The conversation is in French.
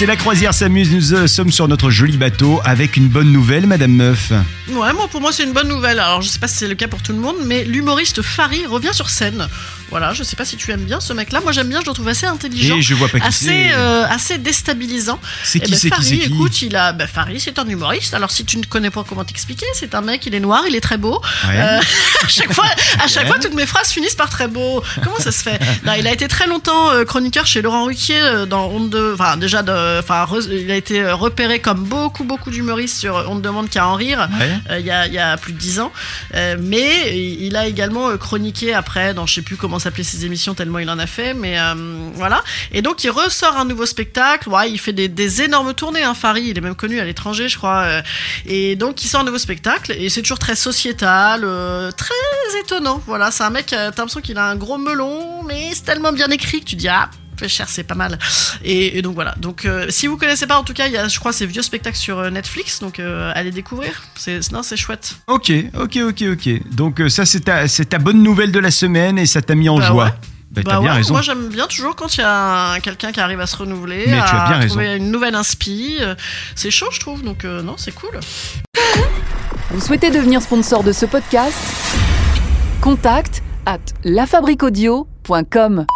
C'est la croisière s'amuse, nous euh, sommes sur notre joli bateau avec une bonne nouvelle, Madame Meuf. Ouais, moi, pour moi, c'est une bonne nouvelle. Alors, je sais pas si c'est le cas pour tout le monde, mais l'humoriste Farid revient sur scène. Voilà, je sais pas si tu aimes bien ce mec-là. Moi, j'aime bien, je le trouve assez intelligent. Et je vois pas qui assez, c'est. euh, assez déstabilisant. C'est Eh qui, ben, c'est qui, qui écoute, il a. Ben, Farid, c'est un humoriste. Alors, si tu ne connais pas comment t'expliquer, c'est un mec, il est noir, il est très beau. Ouais. Euh, à chaque fois, à chaque fois, toutes mes phrases finissent par très beau. Comment ça se fait? Non, Il a été très longtemps chroniqueur chez Laurent Ruquier dans Honte de. Enfin, déjà, de, enfin, re- il a été euh, repéré comme beaucoup, beaucoup d'humoristes sur On ne demande qu'à en rire Ouais. euh, il y, a, il y a plus de 10 ans. Euh, mais il a également euh, chroniqué après dans je sais plus comment s'appelaient ses émissions tellement il en a fait. Mais euh, voilà. Et donc il ressort un nouveau spectacle. Ouais, il fait des, des énormes tournées. Hein, Farid, il est même connu à l'étranger, je crois. euh, et donc il sort un nouveau spectacle et c'est toujours très sociétal, euh, très étonnant. Voilà, c'est un mec. euh, T'as l'impression qu'il a un gros melon, mais c'est tellement bien écrit que tu dis ah cher, c'est pas mal. Et, et donc voilà. Donc euh, si vous connaissez pas, en tout cas, il y a, je crois, ces vieux spectacles sur euh, Netflix. Donc euh, allez découvrir. C'est non, c'est chouette. Ok, ok, ok, ok. Donc euh, ça, c'est ta, c'est ta bonne nouvelle de la semaine et ça t'a mis en Bah joie. ouais. Bah, Bah t'as bien raison. Moi j'aime bien toujours quand il y a un- quelqu'un qui arrive à se renouveler, Mais tu à as bien raison. trouver une nouvelle inspi. euh, C'est chaud, je trouve. Donc euh, non, c'est cool. Vous souhaitez devenir sponsor de ce podcast? Contact à lafabriquaudio.com.